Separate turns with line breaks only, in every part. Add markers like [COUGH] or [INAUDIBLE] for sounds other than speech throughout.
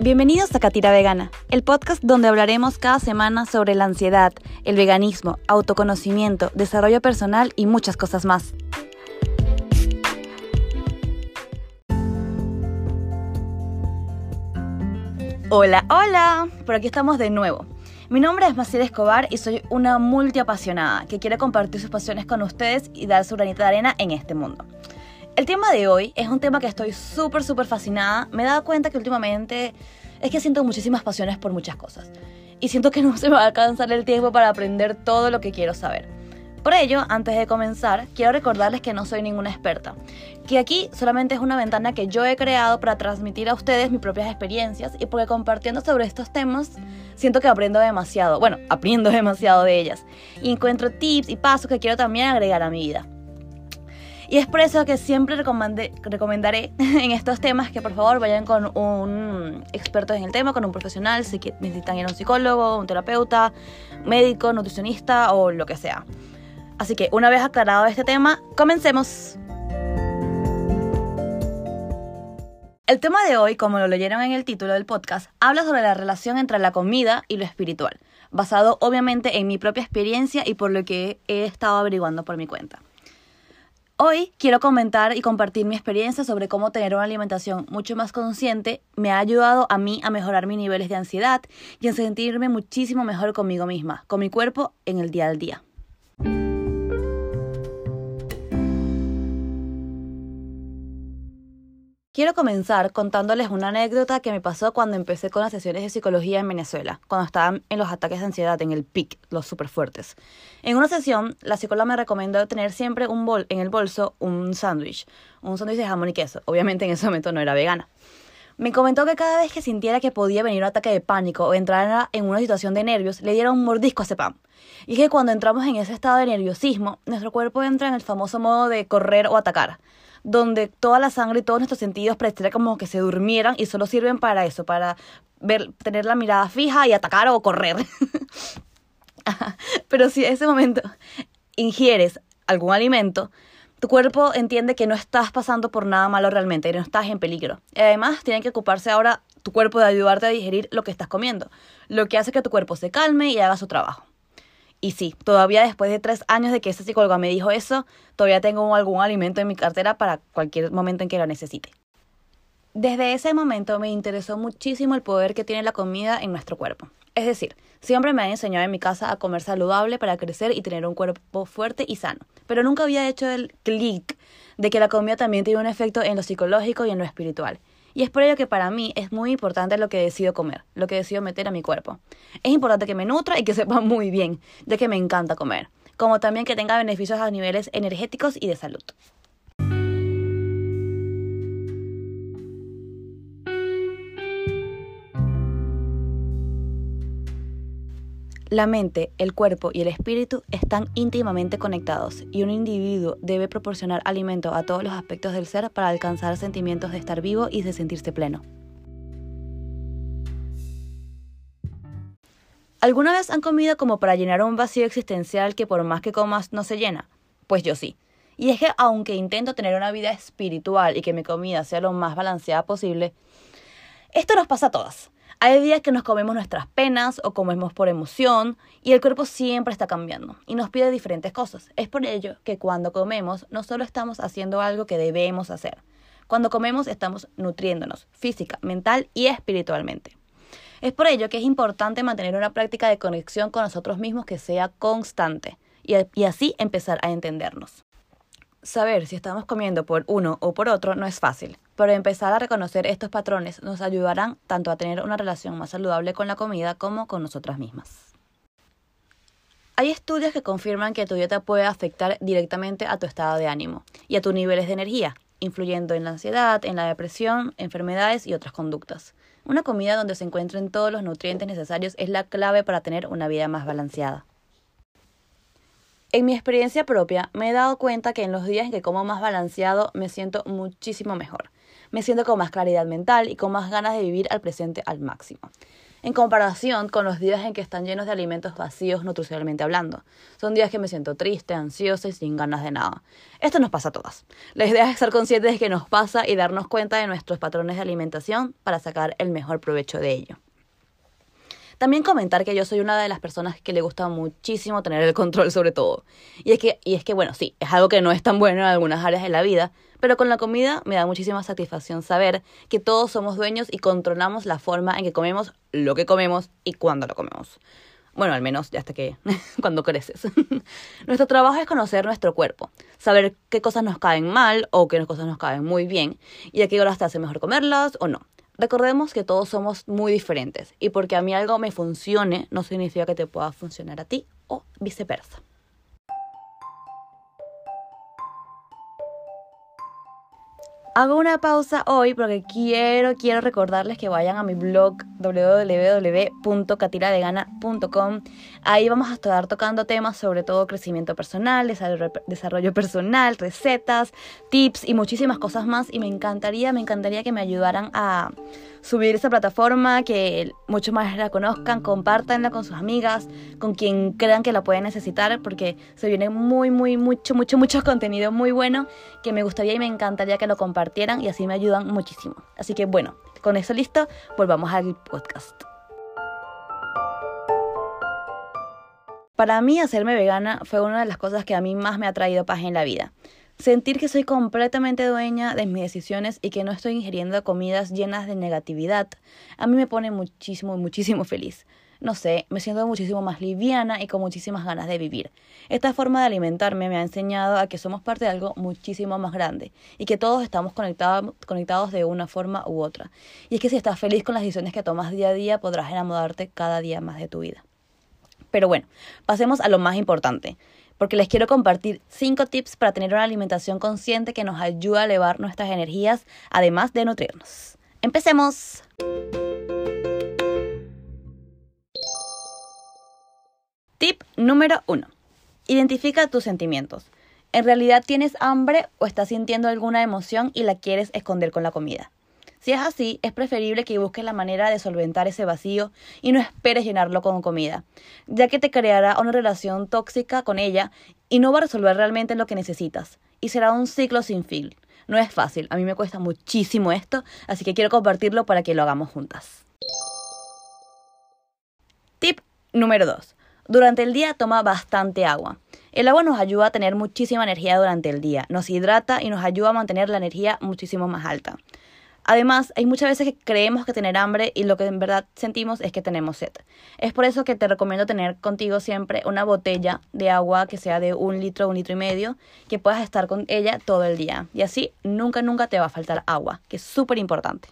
Bienvenidos a Catira Vegana, el podcast donde hablaremos cada semana sobre la ansiedad, el veganismo, autoconocimiento, desarrollo personal y muchas cosas más. Hola, hola, por aquí estamos de nuevo. Mi nombre es Maciel Escobar y soy una multiapasionada que quiere compartir sus pasiones con ustedes y dar su granita de arena en este mundo. El tema de hoy es un tema que estoy súper, súper fascinada. Me he dado cuenta que últimamente es que siento muchísimas pasiones por muchas cosas. Y siento que [LAUGHS] no se me va a alcanzar el tiempo para aprender todo lo que quiero saber. Por ello, antes de comenzar, quiero recordarles que no soy ninguna experta, que aquí solamente es una ventana que yo he creado para transmitir a ustedes mis propias experiencias y porque compartiendo sobre estos temas siento que aprendo demasiado, bueno, [LAUGHS] aprendo demasiado de ellas y encuentro tips y pasos que quiero también agregar a mi vida. Y es por eso que siempre recomendaré [LAUGHS] en estos temas que por favor vayan con un experto en el tema, con un profesional, si necesitan ir a un psicólogo, un terapeuta, médico, nutricionista o lo que sea. Así que una vez aclarado este tema, comencemos. El tema de hoy, como lo leyeron en el título del podcast, habla sobre la relación entre la comida y lo espiritual, basado obviamente en mi propia experiencia y por lo que he estado averiguando por mi cuenta. Hoy quiero comentar y compartir mi experiencia sobre cómo tener una alimentación mucho más consciente me ha ayudado a mí a mejorar mis niveles de ansiedad y a sentirme muchísimo mejor conmigo misma, con mi cuerpo en el día al día. Quiero comenzar contándoles una anécdota que me pasó cuando empecé con las sesiones de psicología en Venezuela, cuando estaba en los ataques de ansiedad, en el pic, los súper fuertes. En una sesión, la psicóloga me recomendó tener siempre un bol en el bolso un sándwich, un sándwich de jamón y queso. Obviamente en ese momento no era vegana. Me comentó que cada vez que sintiera que podía venir un ataque de pánico o entrar en una situación de nervios, le diera un mordisco a ese pan. Y que cuando entramos en ese estado de nerviosismo, nuestro cuerpo entra en el famoso modo de correr o atacar donde toda la sangre y todos nuestros sentidos pareciera como que se durmieran y solo sirven para eso, para ver, tener la mirada fija y atacar o correr. [LAUGHS] Pero si en ese momento ingieres algún alimento, tu cuerpo entiende que no estás pasando por nada malo realmente, que no estás en peligro. Y además, tiene que ocuparse ahora tu cuerpo de ayudarte a digerir lo que estás comiendo, lo que hace que tu cuerpo se calme y haga su trabajo. Y sí, todavía después de tres años de que esa psicóloga me dijo eso, todavía tengo algún alimento en mi cartera para cualquier momento en que lo necesite. Desde ese momento me interesó muchísimo el poder que tiene la comida en nuestro cuerpo. Es decir, siempre me han enseñado en mi casa a comer saludable para crecer y tener un cuerpo fuerte y sano. Pero nunca había hecho el clic de que la comida también tiene un efecto en lo psicológico y en lo espiritual. Y es por ello que para mí es muy importante lo que decido comer, lo que decido meter a mi cuerpo. Es importante que me nutra y que sepa [LAUGHS] muy bien, ya que me encanta comer, como también que tenga beneficios a niveles energéticos y de salud. La mente, el cuerpo y el espíritu están íntimamente conectados y un individuo debe proporcionar alimento a todos los aspectos del ser para alcanzar sentimientos de estar vivo y de sentirse pleno. ¿Alguna vez han comido como para llenar un vacío existencial que por más que comas no se llena? Pues yo sí. Y es que aunque intento tener una vida espiritual y que mi comida sea lo más balanceada posible, esto nos pasa a todas. Hay días que nos comemos nuestras penas o comemos por emoción y el cuerpo siempre está cambiando y nos pide diferentes cosas. Es por ello que cuando comemos no solo estamos haciendo algo que debemos hacer. Cuando comemos estamos nutriéndonos física, mental y espiritualmente. Es por ello que es importante mantener una práctica de conexión con nosotros mismos que sea constante y, así empezar a entendernos. Saber si estamos comiendo por uno o por otro no es fácil, pero empezar a reconocer estos patrones nos ayudarán tanto a tener una relación más saludable con la comida como con nosotras mismas. Hay estudios que confirman que tu dieta puede afectar directamente a tu estado de ánimo y a tus niveles de energía, influyendo en la ansiedad, en la depresión, enfermedades y otras conductas. Una comida donde se encuentren todos los nutrientes necesarios es la clave para tener una vida más balanceada. En mi experiencia propia me he dado cuenta que en los días en que como más balanceado me siento muchísimo mejor. Me siento con más claridad mental y con más ganas de vivir al presente al máximo. en comparación con los días en que están llenos de alimentos vacíos nutricionalmente hablando. Son días que me siento triste, ansiosa y sin ganas de nada. Esto nos pasa a todas. La idea es estar conscientes de que nos pasa y darnos cuenta de nuestros patrones de alimentación para sacar el mejor provecho de ello. También comentar que yo soy una de las personas que le gusta muchísimo tener el control sobre todo. Y es que, y es que bueno, sí, es algo que no es tan bueno en algunas áreas de la vida, pero con la comida me da muchísima satisfacción saber que todos somos dueños y controlamos la forma en que comemos lo que comemos y cuándo lo comemos. Bueno, al menos hasta que [LAUGHS] cuando creces. [LAUGHS] nuestro trabajo es conocer nuestro cuerpo, saber qué cosas nos caen mal o qué cosas nos caen muy bien y a qué horas te hace mejor comerlas o no. Recordemos que todos somos muy diferentes y porque a mí algo me funcione no significa que te pueda funcionar a ti o viceversa. Hago una pausa hoy porque quiero, quiero recordarles que vayan a mi blog www.catiradegana.com. Ahí vamos a estar tocando temas sobre todo crecimiento personal, desarrollo personal, recetas, tips y muchísimas cosas más. Y me encantaría, me encantaría que me ayudaran a subir esa plataforma, que muchos más la conozcan, compartanla con sus amigas, con quien crean que la pueden necesitar, porque se viene muy, muy, mucho, mucho, mucho contenido muy bueno que me gustaría y me encantaría que lo y así me ayudan muchísimo. Así que bueno, con eso listo, volvamos al podcast. Para mí hacerme vegana fue una de las cosas que a mí más me ha traído paz en la vida. Sentir que soy completamente dueña de mis decisiones y que no estoy ingiriendo comidas llenas de negatividad, a mí me pone muchísimo, muchísimo feliz. No sé, me siento muchísimo más liviana y con muchísimas ganas de vivir. Esta forma de alimentarme me ha enseñado a que somos parte de algo muchísimo más grande y que todos estamos conectados, conectados de una forma u otra. Y es que si estás feliz con las decisiones que tomas día a día, podrás enamorarte cada día más de tu vida. Pero bueno, pasemos a lo más importante porque les quiero compartir 5 tips para tener una alimentación consciente que nos ayuda a elevar nuestras energías, además de nutrirnos. ¡Empecemos! Número 1. Identifica tus sentimientos. ¿En realidad tienes hambre o estás sintiendo alguna emoción y la quieres esconder con la comida? Si es así, es preferible que busques la manera de solventar ese vacío y no esperes llenarlo con comida, ya que te creará una relación tóxica con ella y no va a resolver realmente lo que necesitas, y será un ciclo sin fin. No es fácil, a mí me cuesta muchísimo esto, así que quiero compartirlo para que lo hagamos juntas. Tip número 2. Durante el día toma bastante agua. El agua nos ayuda a tener muchísima energía durante el día, nos hidrata y nos ayuda a mantener la energía muchísimo más alta. Además, hay muchas veces que creemos que tener hambre y lo que en verdad sentimos es que tenemos sed. Es por eso que te recomiendo tener contigo siempre una botella de agua que sea de un litro, un litro y medio, que puedas estar con ella todo el día. Y así nunca, nunca te va a faltar agua, que es súper importante.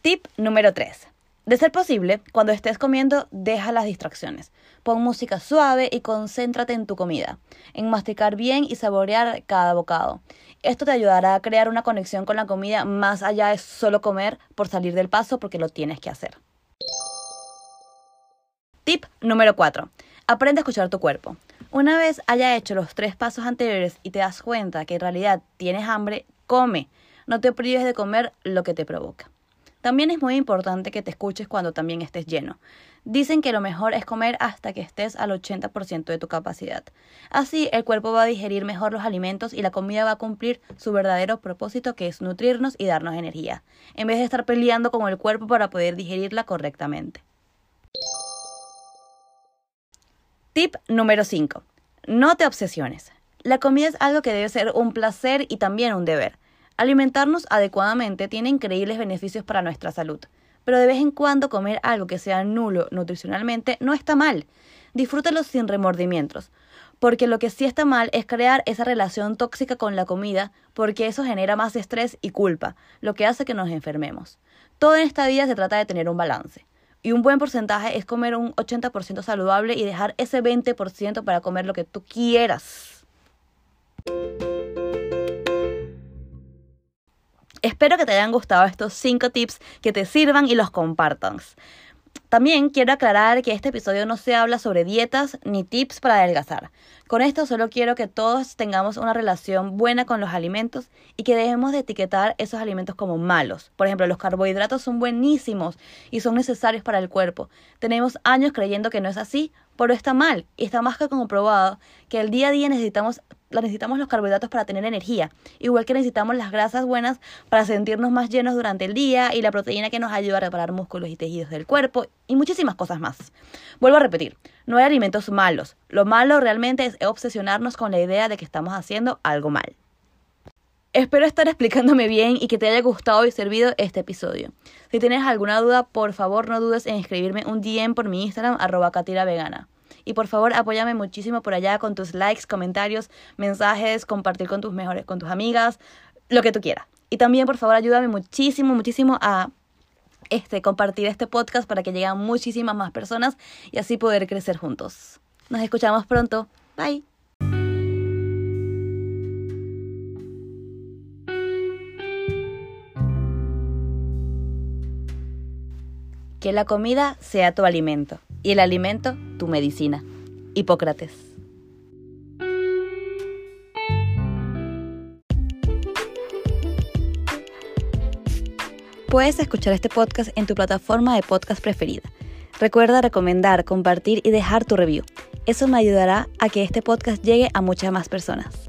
Tip número 3. De ser posible, cuando estés comiendo, deja las distracciones. Pon música suave y concéntrate en tu comida, en masticar bien y saborear cada bocado. Esto te ayudará a crear una conexión con la comida más allá de solo comer por salir del paso porque lo tienes que hacer. Tip número 4. Aprende a escuchar tu cuerpo. Una vez haya hecho los tres pasos anteriores y te das cuenta que en realidad tienes hambre, come. No te prives de comer lo que te provoca. También es muy importante que te escuches cuando también estés lleno. Dicen que lo mejor es comer hasta que estés al 80% de tu capacidad. Así el cuerpo va a digerir mejor los alimentos y la comida va a cumplir su verdadero propósito que es nutrirnos y darnos energía, en vez de estar peleando con el cuerpo para poder digerirla correctamente. Tip número 5. No te obsesiones. La comida es algo que debe ser un placer y también un deber. Alimentarnos adecuadamente tiene increíbles beneficios para nuestra salud, pero de vez en cuando comer algo que sea nulo nutricionalmente no está mal. Disfrútalo sin remordimientos, porque lo que sí está mal es crear esa relación tóxica con la comida, porque eso genera más estrés y culpa, lo que hace que nos enfermemos. Todo en esta vida se trata de tener un balance. Y un buen porcentaje es comer un 80% saludable y dejar ese 20% para comer lo que tú quieras. Espero que te hayan gustado estos 5 tips, que te sirvan y los compartas. También quiero aclarar que este episodio no se habla sobre dietas ni tips para adelgazar. Con esto solo quiero que todos tengamos una relación buena con los alimentos y que dejemos de etiquetar esos alimentos como malos. Por ejemplo, los carbohidratos son buenísimos y son necesarios para el cuerpo. Tenemos años creyendo que no es así, pero está mal y está más que comprobado que el día a día necesitamos necesitamos los carbohidratos para tener energía, igual que necesitamos las grasas buenas para sentirnos más llenos durante el día y la proteína que nos ayuda a reparar músculos y tejidos del cuerpo y muchísimas cosas más. Vuelvo a repetir, no hay alimentos malos, lo malo realmente es obsesionarnos con la idea de que estamos haciendo algo mal. Espero estar explicándome bien y que te haya gustado y servido este episodio. Si tienes alguna duda, por favor no dudes en escribirme un DM por mi Instagram arroba vegana. Y por favor, apóyame muchísimo por allá con tus likes, comentarios, mensajes, compartir con tus mejores, con tus amigas, lo que tú quieras. Y también, por favor, ayúdame muchísimo, muchísimo a este, compartir este podcast para que lleguen muchísimas más personas y así poder crecer juntos. Nos escuchamos pronto. Bye. Que la comida sea tu alimento y el alimento tu medicina. Hipócrates. Puedes escuchar este podcast en tu plataforma de podcast preferida. Recuerda recomendar, compartir y dejar tu review. Eso me ayudará a que este podcast llegue a muchas más personas.